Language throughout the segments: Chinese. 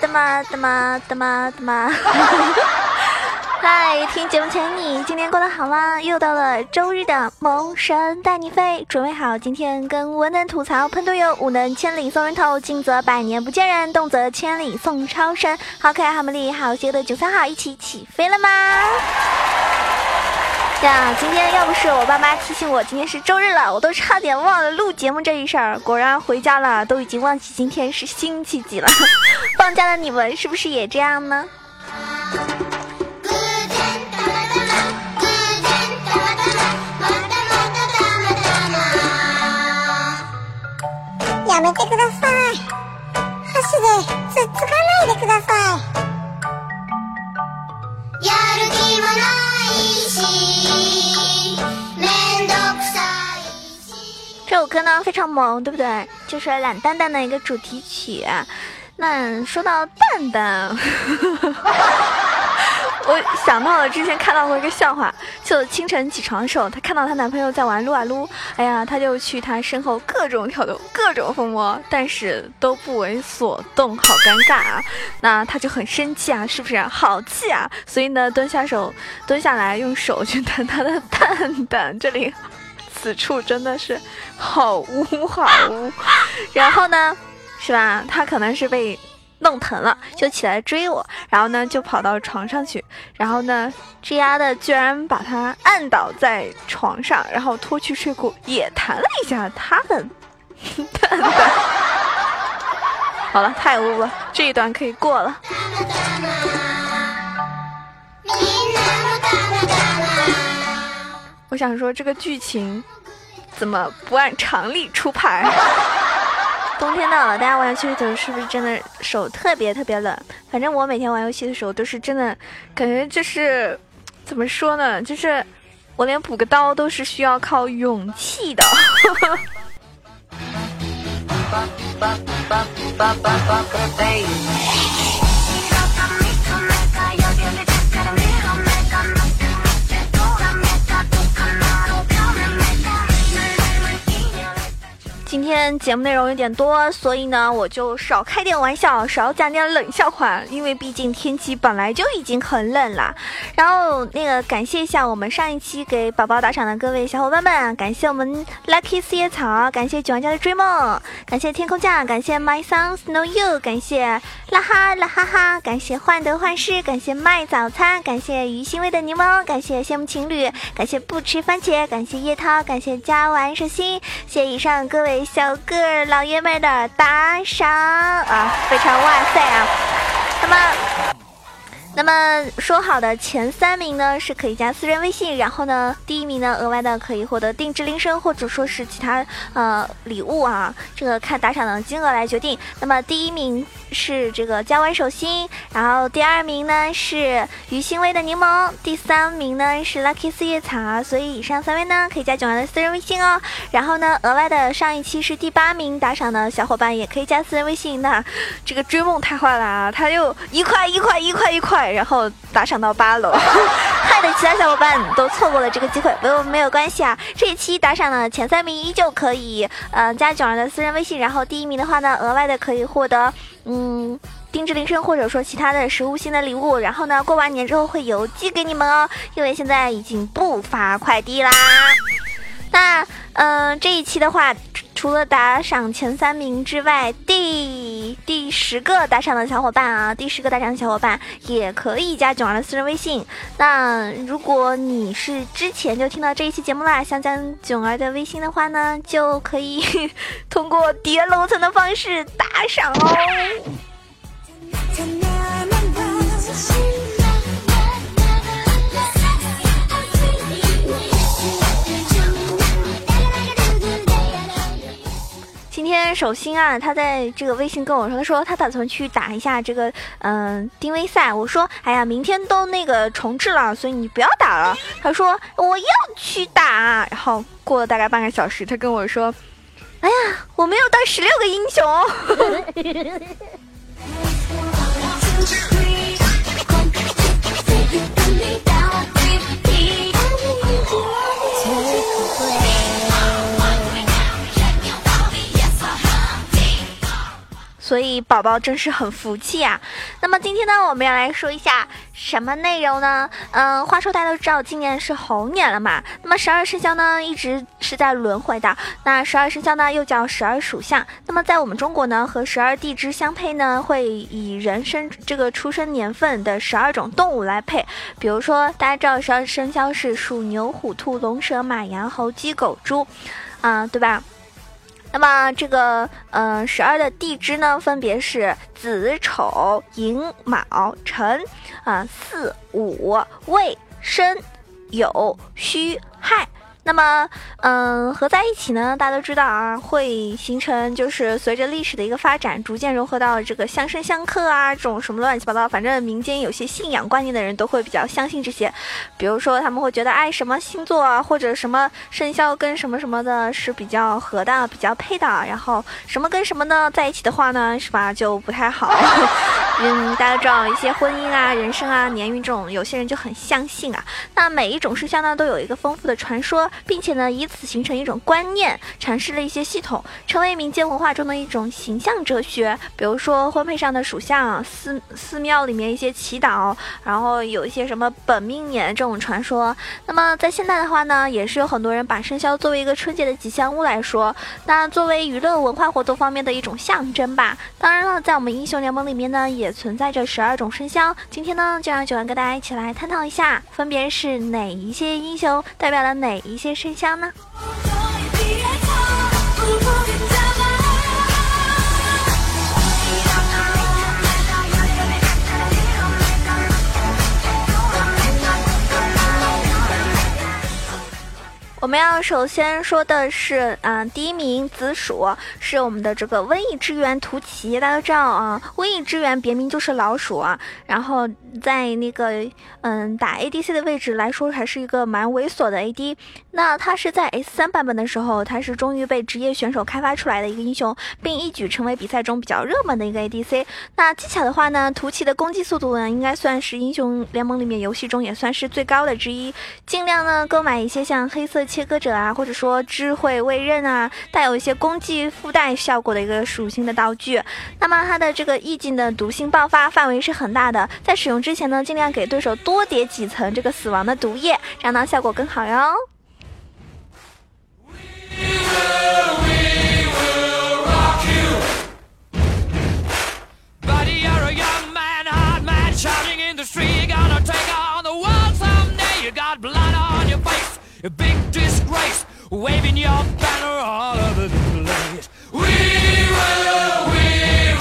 的吗的吗的吗的吗。嗨，听节目前你今天过得好吗？又到了周日的萌神带你飞，准备好今天跟文能吐槽喷队友，武能千里送人头，静则百年不见人，动则千里送超神。好可爱，好美丽，好邪恶的九三号一起起飞了吗？呀，今天要不是我爸妈提醒我今天是周日了，我都差点忘了录节目这一事儿。果然回家了，都已经忘记今天是星期几了。放假的你们是不是也这样呢？非常萌，对不对？就是懒蛋蛋的一个主题曲。那说到蛋蛋。我想到了之前看到过一个笑话，就清晨起床的时候，她看到她男朋友在玩撸啊撸，哎呀，她就去他身后各种挑逗，各种抚摸，但是都不为所动，好尴尬啊！那她就很生气啊，是不是？好气啊！所以呢，蹲下手，蹲下来用手去弹他的蛋蛋，这里，此处真的是好污好污。然后呢，是吧？他可能是被。弄疼了，就起来追我，然后呢，就跑到床上去，然后呢，这丫的居然把他按倒在床上，然后脱去睡裤，也弹了一下他的。好了，太污了，这一段可以过了。我想说，这个剧情怎么不按常理出牌？冬天到了，大家玩游戏的时候是不是真的手特别特别冷？反正我每天玩游戏的时候都是真的，感觉就是怎么说呢？就是我连补个刀都是需要靠勇气的。今天节目内容有点多，所以呢，我就少开点玩笑，少讲点冷笑话。因为毕竟天气本来就已经很冷了。然后那个感谢一下我们上一期给宝宝打赏的各位小伙伴们，感谢我们 Lucky 四叶草，感谢九玩家的追梦，感谢天空酱，感谢 My song snow You，感谢啦哈啦哈哈，感谢患得患失，感谢卖早餐，感谢鱼腥味的柠檬，感谢羡慕情侣，感谢不吃番茄，感谢叶涛，感谢加完手心，谢谢以上各位。小个儿老爷们的打赏啊，非常哇塞啊！那么。那么说好的前三名呢，是可以加私人微信，然后呢，第一名呢，额外的可以获得定制铃声或者说是其他呃礼物啊，这个看打赏的金额来决定。那么第一名是这个加完手心，然后第二名呢是鱼腥味的柠檬，第三名呢是 Lucky 四叶草。所以以上三位呢可以加九儿的私人微信哦。然后呢，额外的上一期是第八名打赏的小伙伴也可以加私人微信。那这个追梦太坏了啊，他又一块一块一块一块。然后打赏到八楼，害得其他小伙伴都错过了这个机会。不过没有关系啊，这一期打赏的前三名依旧可以，呃，加九儿的私人微信。然后第一名的话呢，额外的可以获得，嗯，定制铃声或者说其他的实物性的礼物。然后呢，过完年之后会邮寄给你们哦，因为现在已经不发快递啦。那，嗯，这一期的话。除了打赏前三名之外，第第十个打赏的小伙伴啊，第十个打赏的小伙伴也可以加囧儿的私人微信。那如果你是之前就听到这一期节目啦，想加囧儿的微信的话呢，就可以 通过叠楼层的方式打赏哦。天手心啊，他在这个微信跟我说，他说他打算去打一下这个嗯定位赛。我说哎呀，明天都那个重置了，所以你不要打了。他说我要去打。然后过了大概半个小时，他跟我说，哎呀，我没有带十六个英雄。所以宝宝真是很福气啊。那么今天呢，我们要来说一下什么内容呢？嗯，话说大家都知道今年是猴年了嘛，那么十二生肖呢一直是在轮回的。那十二生肖呢又叫十二属相，那么在我们中国呢和十二地支相配呢，会以人生这个出生年份的十二种动物来配。比如说大家知道十二生肖是属牛、虎、兔、龙、蛇、马、羊、猴、鸡、狗、猪，啊，对吧？那么这个，嗯，十二的地支呢，分别是子丑寅卯辰，啊，巳午未申酉戌亥。那么，嗯，合在一起呢，大家都知道啊，会形成就是随着历史的一个发展，逐渐融合到这个相生相克啊，这种什么乱七八糟，反正民间有些信仰观念的人都会比较相信这些。比如说，他们会觉得，哎，什么星座啊，或者什么生肖跟什么什么的是比较合的、比较配的，然后什么跟什么呢在一起的话呢，是吧，就不太好。嗯，大家知道一些婚姻啊、人生啊、年运这种，有些人就很相信啊。那每一种生肖呢，都有一个丰富的传说。并且呢，以此形成一种观念，阐释了一些系统，成为民间文化中的一种形象哲学。比如说婚配上的属相，寺寺庙里面一些祈祷，然后有一些什么本命年这种传说。那么在现代的话呢，也是有很多人把生肖作为一个春节的吉祥物来说，那作为娱乐文化活动方面的一种象征吧。当然了，在我们英雄联盟里面呢，也存在着十二种生肖。今天呢，就让九安跟大家一起来探讨一下，分别是哪一些英雄代表了哪一些。生肖呢？我们要首先说的是，嗯，第一名紫薯是我们的这个瘟疫之源图奇，大家都知道啊，瘟疫之源别名就是老鼠啊。然后在那个，嗯，打 ADC 的位置来说，还是一个蛮猥琐的 AD。那他是在 S 三版本的时候，他是终于被职业选手开发出来的一个英雄，并一举成为比赛中比较热门的一个 ADC。那技巧的话呢，图奇的攻击速度呢，应该算是英雄联盟里面游戏中也算是最高的之一。尽量呢购买一些像黑色。切割者啊，或者说智慧位刃啊，带有一些攻击附带效果的一个属性的道具。那么它的这个意境的毒性爆发范围是很大的，在使用之前呢，尽量给对手多叠几层这个死亡的毒液，让它效果更好哟。Big disgrace waving your banner all over the place. We will we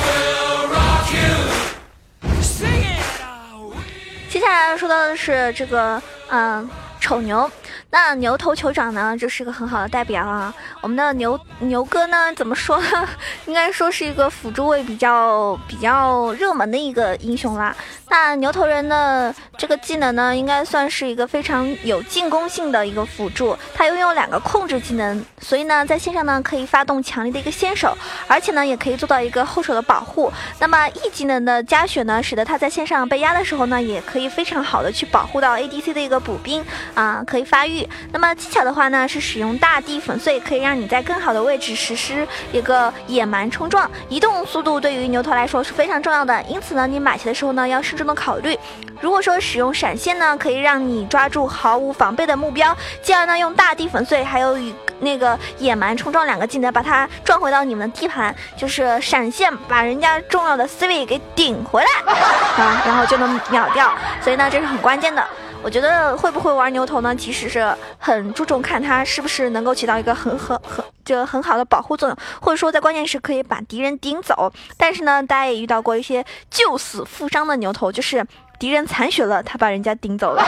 will rock you. Sing it out we 接下来要说到的是这个嗯丑牛。那牛头酋长呢，就是个很好的代表啊。我们的牛牛哥呢，怎么说呢？应该说是一个辅助位比较比较热门的一个英雄啦。那牛头人的这个技能呢，应该算是一个非常有进攻性的一个辅助。他拥有两个控制技能，所以呢，在线上呢可以发动强力的一个先手，而且呢也可以做到一个后手的保护。那么 E 技能的加血呢，使得他在线上被压的时候呢，也可以非常好的去保护到 ADC 的一个补兵啊，可以发育。那么技巧的话呢，是使用大地粉碎，可以让你在更好的位置实施一个野蛮冲撞。移动速度对于牛头来说是非常重要的，因此呢，你买鞋的时候呢，要慎重。的考虑，如果说使用闪现呢，可以让你抓住毫无防备的目标，继而呢用大地粉碎，还有与那个野蛮冲撞两个技能，把它撞回到你们的地盘，就是闪现把人家重要的 C 位给顶回来啊，然后就能秒掉。所以呢，这是很关键的。我觉得会不会玩牛头呢？其实是很注重看他是不是能够起到一个很很很就很好的保护作用，或者说在关键时可以把敌人顶走。但是呢，大家也遇到过一些救死扶伤的牛头，就是敌人残血了，他把人家顶走了，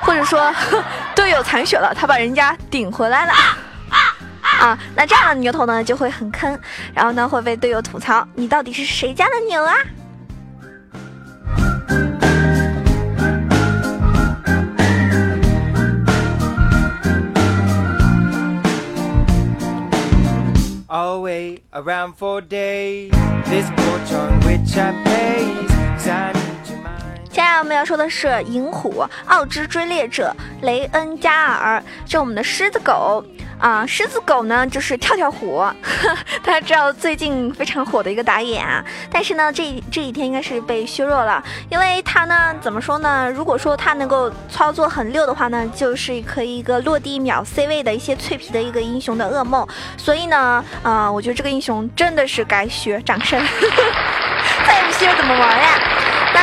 或者说队友残血了，他把人家顶回来了啊。那这样的牛头呢就会很坑，然后呢会被队友吐槽，你到底是谁家的牛啊？接下来我们要说的是银虎奥之追猎者雷恩加尔，是我们的狮子狗。啊，狮子狗呢就是跳跳虎，大家知道最近非常火的一个打野啊，但是呢这这几天应该是被削弱了，因为他呢怎么说呢？如果说他能够操作很溜的话呢，就是可以一个落地秒 C 位的一些脆皮的一个英雄的噩梦，所以呢，啊，我觉得这个英雄真的是该削，掌声，再不削怎么玩呀？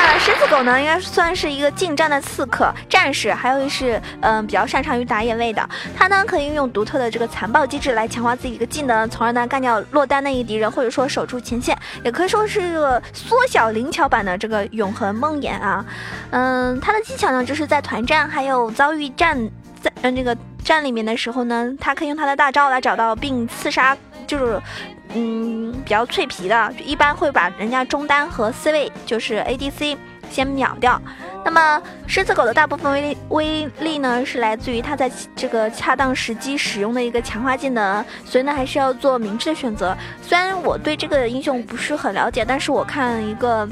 那狮子狗呢，应该算是一个近战的刺客、战士，还有是嗯比较擅长于打野位的。它呢可以运用独特的这个残暴机制来强化自己的技能，从而呢干掉落单那一敌人，或者说守住前线，也可以说是一个缩小灵巧版的这个永恒梦魇啊。嗯，它的技巧呢就是在团战还有遭遇战在嗯这个战里面的时候呢，它可以用它的大招来找到并刺杀，就是。嗯，比较脆皮的，一般会把人家中单和 C 位，就是 ADC 先秒掉。那么狮子狗的大部分威力威力呢，是来自于它在这个恰当时机使用的一个强化技能，所以呢，还是要做明智的选择。虽然我对这个英雄不是很了解，但是我看一个。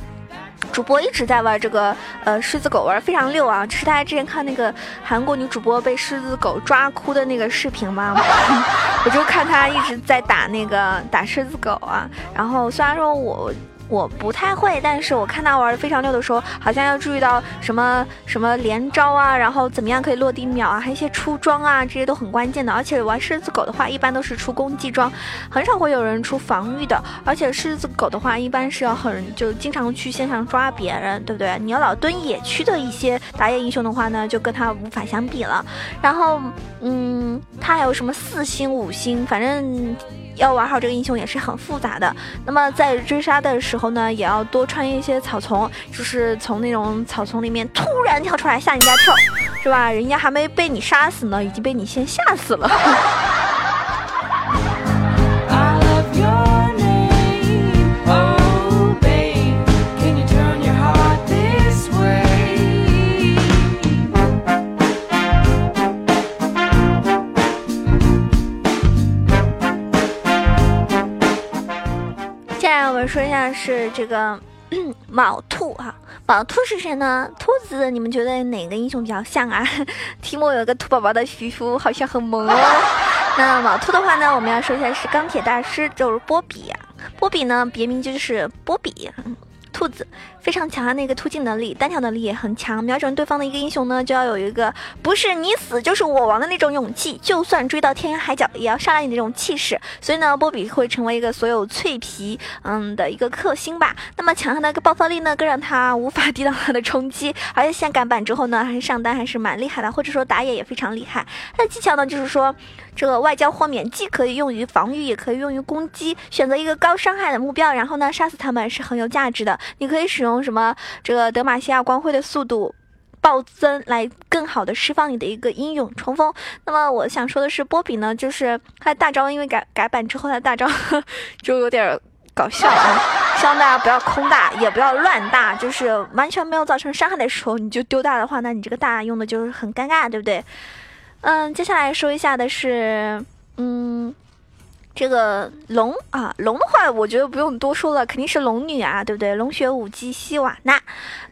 主播一直在玩这个呃狮子狗玩非常溜啊，是大家之前看那个韩国女主播被狮子狗抓哭的那个视频吗？我就看她一直在打那个打狮子狗啊，然后虽然说我。我不太会，但是我看他玩的非常溜的时候，好像要注意到什么什么连招啊，然后怎么样可以落地秒啊，还有一些出装啊，这些都很关键的。而且玩狮子狗的话，一般都是出攻击装，很少会有人出防御的。而且狮子狗的话，一般是要很就经常去线上抓别人，对不对？你要老蹲野区的一些打野英雄的话呢，就跟他无法相比了。然后，嗯，他还有什么四星、五星，反正。要玩好这个英雄也是很复杂的。那么在追杀的时候呢，也要多穿一些草丛，就是从那种草丛里面突然跳出来吓人家跳，是吧？人家还没被你杀死呢，已经被你先吓死了。是这个 卯兔哈，卯兔是谁呢？兔子，你们觉得哪个英雄比较像啊？提莫有个兔宝宝的皮肤，好像很萌哦。那卯兔的话呢，我们要说一下是钢铁大师，就是波比。波比呢，别名就是波比。兔子非常强悍的一个突进能力，单挑能力也很强。瞄准对方的一个英雄呢，就要有一个不是你死就是我亡的那种勇气，就算追到天涯海角也要杀了你那种气势。所以呢，波比会成为一个所有脆皮嗯的一个克星吧。那么强悍的一个爆发力呢，更让他无法 抵挡他的冲击。而且现改版之后呢，还是上单还是蛮厉害的，或者说打野也非常厉害。他的技巧呢，就是说。这个外交豁免既可以用于防御，也可以用于攻击。选择一个高伤害的目标，然后呢杀死他们是很有价值的。你可以使用什么这个德玛西亚光辉的速度暴增，来更好的释放你的一个英勇冲锋。那么我想说的是，波比呢，就是他的大招，因为改改版之后，他的大招 就有点搞笑啊。希望大家不要空大，也不要乱大，就是完全没有造成伤害的时候，你就丢大的话，那你这个大用的就是很尴尬，对不对？嗯，接下来说一下的是，嗯，这个龙啊，龙的话，我觉得不用多说了，肯定是龙女啊，对不对？龙血武姬希瓦娜。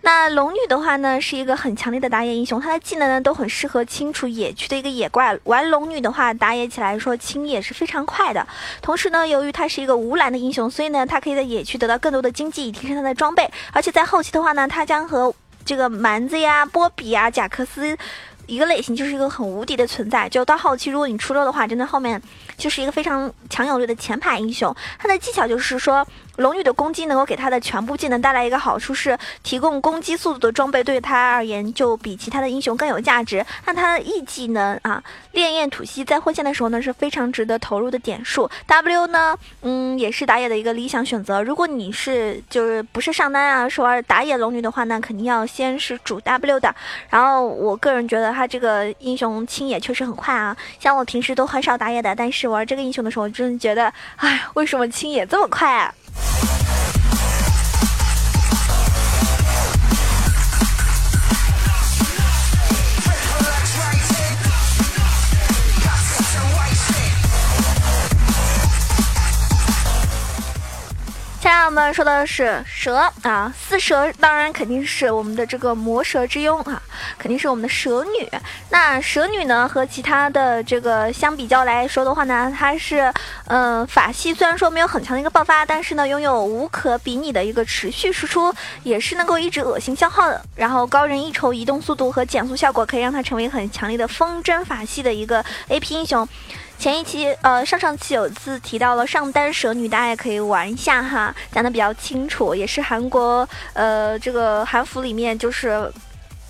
那龙女的话呢，是一个很强烈的打野英雄，她的技能呢都很适合清除野区的一个野怪。玩龙女的话，打野起来说清野是非常快的。同时呢，由于她是一个无蓝的英雄，所以呢，她可以在野区得到更多的经济，以提升她的装备。而且在后期的话呢，她将和这个蛮子呀、波比呀、贾克斯。一个类型就是一个很无敌的存在，就到后期，如果你出肉的话，真的后面就是一个非常强有力的前排英雄。他的技巧就是说。龙女的攻击能够给她的全部技能带来一个好处是提供攻击速度的装备，对她而言就比其他的英雄更有价值。那她的 E 技能啊，烈焰吐息在混线的时候呢是非常值得投入的点数。W 呢，嗯，也是打野的一个理想选择。如果你是就是不是上单啊，是玩打野龙女的话，那肯定要先是主 W 的。然后我个人觉得他这个英雄清野确实很快啊，像我平时都很少打野的，但是玩这个英雄的时候，真的觉得，哎，为什么清野这么快啊？下说的是蛇啊，四蛇当然肯定是我们的这个魔蛇之拥啊，肯定是我们的蛇女。那蛇女呢，和其他的这个相比较来说的话呢，它是嗯法系虽然说没有很强的一个爆发，但是呢拥有无可比拟的一个持续输出，也是能够一直恶心消耗的。然后高人一筹移动速度和减速效果，可以让它成为很强烈的风筝法系的一个 A P 英雄。前一期，呃，上上期有次提到了上单蛇女，大家也可以玩一下哈，讲的比较清楚，也是韩国，呃，这个韩服里面就是，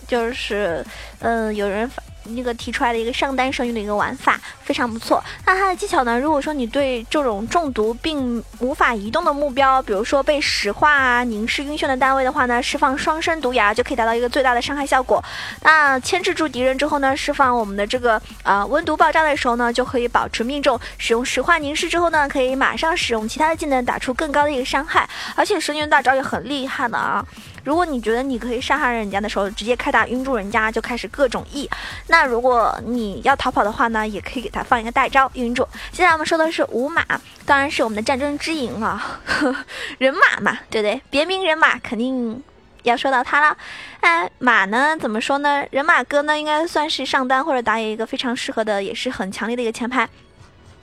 就是，嗯，有人。那个提出来的一个上单神域的一个玩法非常不错。那它的技巧呢？如果说你对这种中毒并无法移动的目标，比如说被石化啊、凝视晕眩的单位的话呢，释放双生毒牙就可以达到一个最大的伤害效果。那牵制住敌人之后呢，释放我们的这个呃温毒爆炸的时候呢，就可以保持命中。使用石化凝视之后呢，可以马上使用其他的技能打出更高的一个伤害。而且神女大招也很厉害的啊。如果你觉得你可以伤害人家的时候，直接开大晕住人家，就开始各种 E。那如果你要逃跑的话呢，也可以给他放一个大招晕住。现在我们说的是五马，当然是我们的战争之影了，人马嘛，对不对？别名人马，肯定要说到他了。哎，马呢？怎么说呢？人马哥呢，应该算是上单或者打野一个非常适合的，也是很强烈的一个前排。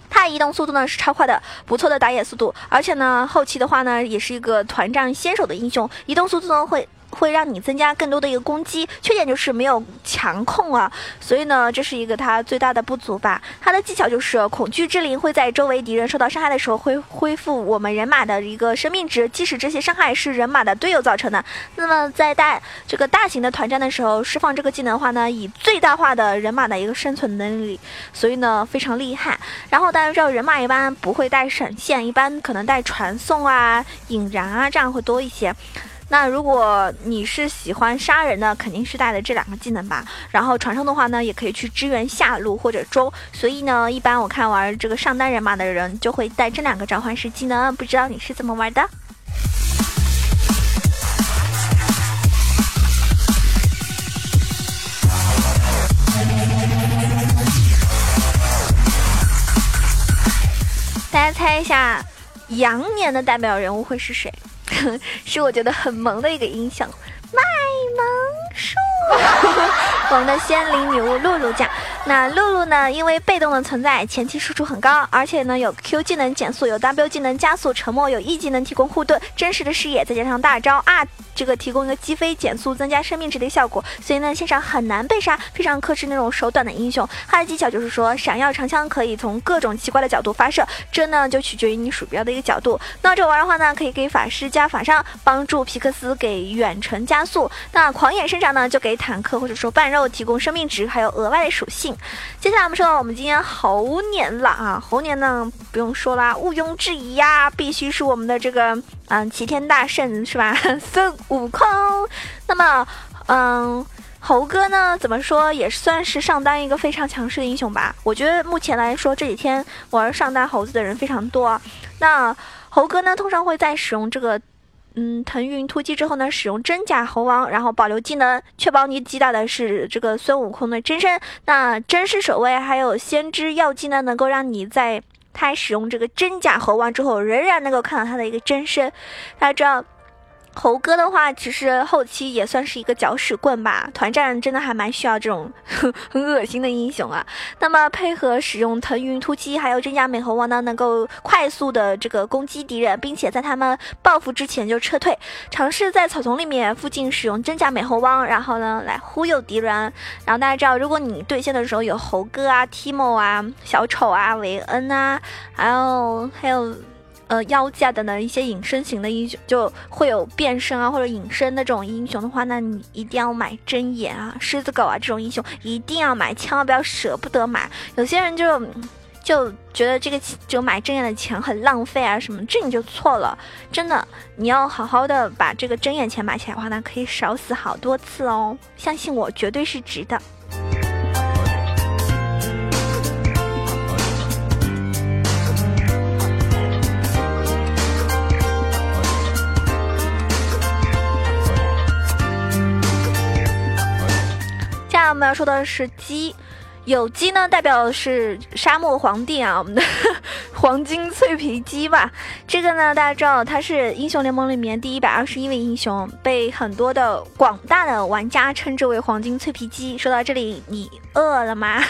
他移动速度呢是超快的，不错的打野速度，而且呢后期的话呢也是一个团战先手的英雄，移动速度呢会。会让你增加更多的一个攻击，缺点就是没有强控啊，所以呢，这是一个它最大的不足吧。它的技巧就是恐惧之灵会在周围敌人受到伤害的时候会恢复我们人马的一个生命值，即使这些伤害是人马的队友造成的。那么在大这个大型的团战的时候释放这个技能的话呢，以最大化的人马的一个生存能力，所以呢非常厉害。然后大家知道人马一般不会带闪现，一般可能带传送啊、引燃啊，这样会多一些。那如果你是喜欢杀人的，肯定是带的这两个技能吧。然后传送的话呢，也可以去支援下路或者中。所以呢，一般我看玩这个上单人马的人就会带这两个召唤师技能。不知道你是怎么玩的？大家猜一下，羊年的代表人物会是谁？是我觉得很萌的一个音响，卖萌术。我们的仙灵女巫露露酱，那露露呢？因为被动的存在，前期输出很高，而且呢有 Q 技能减速，有 W 技能加速，沉默有 E 技能提供护盾，真实的视野，再加上大招啊，这个提供一个击飞减速，增加生命值的效果，所以呢线上很难被杀，非常克制那种手短的英雄。他的技巧就是说，闪耀长枪可以从各种奇怪的角度发射，这呢就取决于你鼠标的一个角度。那这玩的话呢，可以给法师加法伤，帮助皮克斯给远程加速。那狂野生长呢，就给坦克或者说半肉提供生命值。还有额外的属性。接下来我们说到我们今天猴年了啊，猴年呢不用说啦，毋庸置疑呀，必须是我们的这个嗯齐天大圣是吧？孙悟空。那么嗯，猴哥呢怎么说也算是上单一个非常强势的英雄吧？我觉得目前来说这几天玩上单猴子的人非常多。那猴哥呢通常会在使用这个。嗯，腾云突击之后呢，使用真假猴王，然后保留技能，确保你击打的是这个孙悟空的真身。那真实守卫还有先知药剂呢，能够让你在他使用这个真假猴王之后，仍然能够看到他的一个真身。大家知道。猴哥的话，其实后期也算是一个搅屎棍吧。团战真的还蛮需要这种 很恶心的英雄啊。那么配合使用腾云突击，还有真假美猴王呢，能够快速的这个攻击敌人，并且在他们报复之前就撤退。尝试在草丛里面附近使用真假美猴王，然后呢来忽悠敌人。然后大家知道，如果你对线的时候有猴哥啊、Timo 啊、小丑啊、维恩啊，还有还有。呃，妖界的呢一些隐身型的英雄就会有变身啊或者隐身的这种英雄的话，那你一定要买真眼啊、狮子狗啊这种英雄一定要买，千万不要舍不得买。有些人就就觉得这个就买真眼的钱很浪费啊什么，这你就错了。真的，你要好好的把这个真眼钱买起来的话呢，可以少死好多次哦。相信我，绝对是值的。我们要说的是鸡，有鸡呢，代表的是沙漠皇帝啊，我们的 黄金脆皮鸡吧。这个呢，大家知道它是英雄联盟里面第一百二十一位英雄，被很多的广大的玩家称之为黄金脆皮鸡。说到这里，你饿了吗？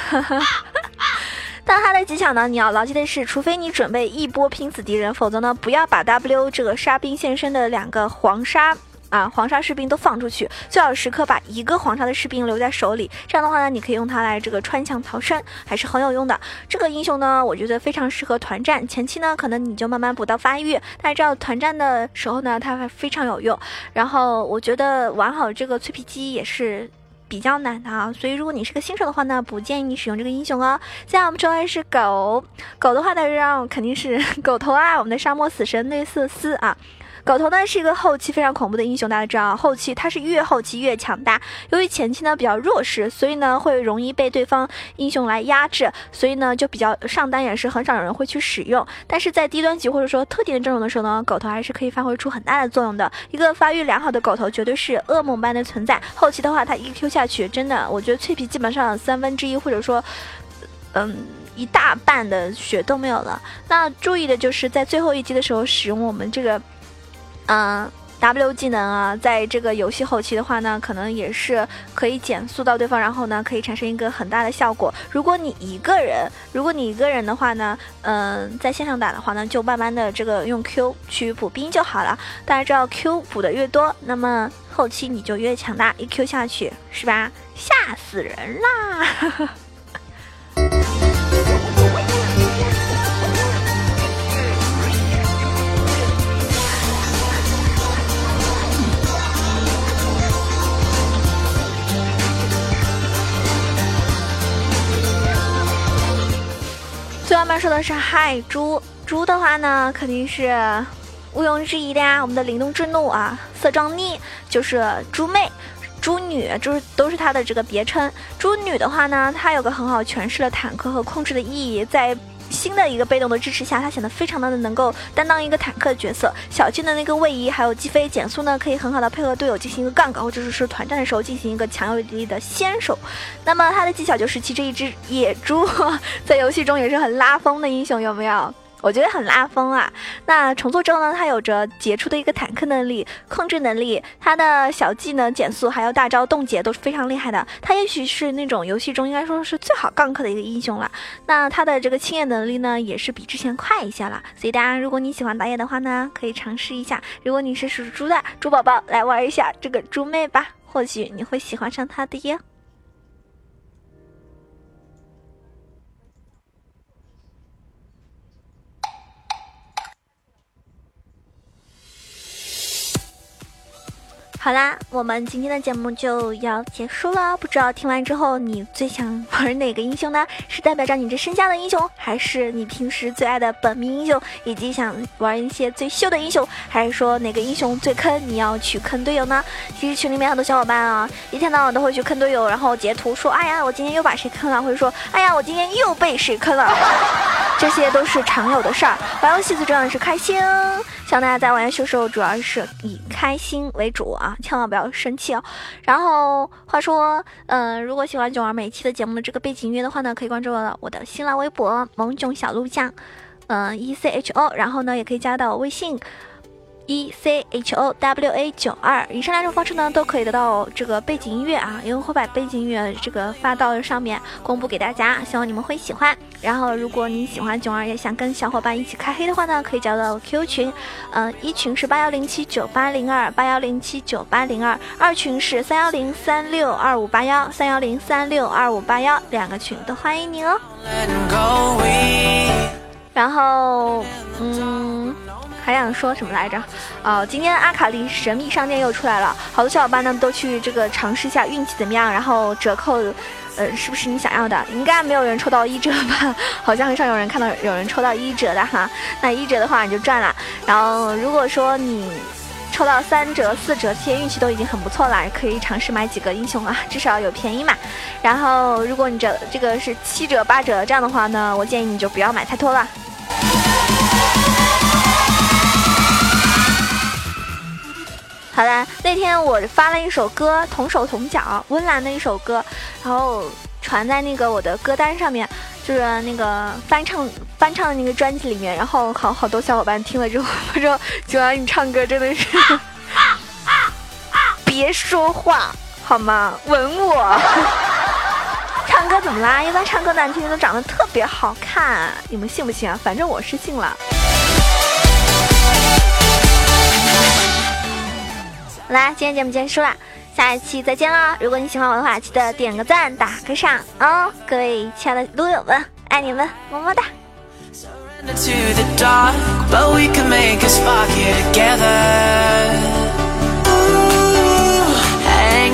但它的技巧呢，你要牢记的是，除非你准备一波拼死敌人，否则呢，不要把 W 这个沙兵现身的两个黄沙。啊，黄沙士兵都放出去，最好时刻把一个黄沙的士兵留在手里。这样的话呢，你可以用它来这个穿墙逃生，还是很有用的。这个英雄呢，我觉得非常适合团战。前期呢，可能你就慢慢补到发育，但是这样团战的时候呢，它还非常有用。然后我觉得玩好这个脆皮鸡也是比较难的啊，所以如果你是个新手的话呢，不建议你使用这个英雄哦。现在我们说的是狗狗的话呢，让肯定是狗头啊，我们的沙漠死神内瑟斯啊。狗头呢是一个后期非常恐怖的英雄，大家知道，后期他是越后期越强大。由于前期呢比较弱势，所以呢会容易被对方英雄来压制，所以呢就比较上单也是很少有人会去使用。但是在低端级或者说特定的阵容的时候呢，狗头还是可以发挥出很大的作用的。一个发育良好的狗头绝对是噩梦般的存在。后期的话，他一 Q 下去，真的，我觉得脆皮基本上三分之一或者说，嗯一大半的血都没有了。那注意的就是在最后一击的时候使用我们这个。嗯，W 技能啊，在这个游戏后期的话呢，可能也是可以减速到对方，然后呢，可以产生一个很大的效果。如果你一个人，如果你一个人的话呢，嗯，在线上打的话呢，就慢慢的这个用 Q 去补兵就好了。大家知道 Q 补的越多，那么后期你就越强大，一 Q 下去是吧？吓死人啦！慢慢说的是嗨猪猪的话呢，肯定是毋庸置疑的呀。我们的灵动之怒啊，色装逆就是猪妹、猪女，就是都是它的这个别称。猪女的话呢，它有个很好诠释了坦克和控制的意义，在。新的一个被动的支持下，他显得非常的能够担当一个坦克的角色。小金的那个位移还有击飞减速呢，可以很好的配合队友进行一个杠杆，或者是说团战的时候进行一个强有力的先手。那么他的技巧就是骑着一只野猪，在游戏中也是很拉风的英雄，有没有？我觉得很拉风啊！那重做之后呢，它有着杰出的一个坦克能力、控制能力，它的小技能减速还有大招冻结都是非常厉害的。它也许是那种游戏中应该说是最好杠克的一个英雄了。那它的这个清野能力呢，也是比之前快一些了。所以大家如果你喜欢打野的话呢，可以尝试一下。如果你是属猪的猪宝宝，来玩一下这个猪妹吧，或许你会喜欢上她的耶。好啦，我们今天的节目就要结束了。不知道听完之后，你最想玩哪个英雄呢？是代表着你这身下的英雄，还是你平时最爱的本命英雄，以及想玩一些最秀的英雄，还是说哪个英雄最坑，你要去坑队友呢？其实群里面很多小伙伴啊，一天到晚都会去坑队友，然后截图说：“哎呀，我今天又把谁坑了？”或者说：“哎呀，我今天又被谁坑了？”这些都是常有的事儿。玩游戏最重要的是开心。希望大家在玩游戏的时候，主要是以开心为主啊，千万不要生气哦。然后话说，嗯，如果喜欢囧儿每期的节目的这个背景音乐的话呢，可以关注我我的新浪微博萌囧小鹿酱，嗯，E C H O，然后呢，也可以加到微信。E c h o w a 九二，以上两种方式呢，都可以得到这个背景音乐啊，因为会把背景音乐这个发到上面公布给大家，希望你们会喜欢。然后，如果你喜欢囧儿，也想跟小伙伴一起开黑的话呢，可以加到 Q 群，嗯，一群是八幺零七九八零二八幺零七九八零二，二群是三幺零三六二五八幺三幺零三六二五八幺，两个群都欢迎你哦。然后，嗯。还想说什么来着？哦，今天阿卡丽神秘商店又出来了，好多小伙伴呢都去这个尝试一下运气怎么样，然后折扣，呃，是不是你想要的？应该没有人抽到一折吧？好像很少有人看到有人抽到一折的哈。那一折的话你就赚了。然后如果说你抽到三折、四折，这些运气都已经很不错了，可以尝试买几个英雄啊，至少有便宜嘛。然后如果你这这个是七折、八折这样的话呢，我建议你就不要买太多了。好的，那天我发了一首歌，同手同脚，温岚的一首歌，然后。传在那个我的歌单上面，就是那个翻唱翻唱的那个专辑里面。然后好好多小伙伴听了之后说：“九阳你唱歌真的是，别说话好吗？吻我。”唱歌怎么啦？一般唱歌难听的都长得特别好看，你们信不信啊？反正我是信了。来，今天节目结束了，下一期再见啦！如果你喜欢我的话，记得点个赞，打个赏哦！各位亲爱的撸友们，爱你们，么么哒。To the dark, but we can make a spark here together.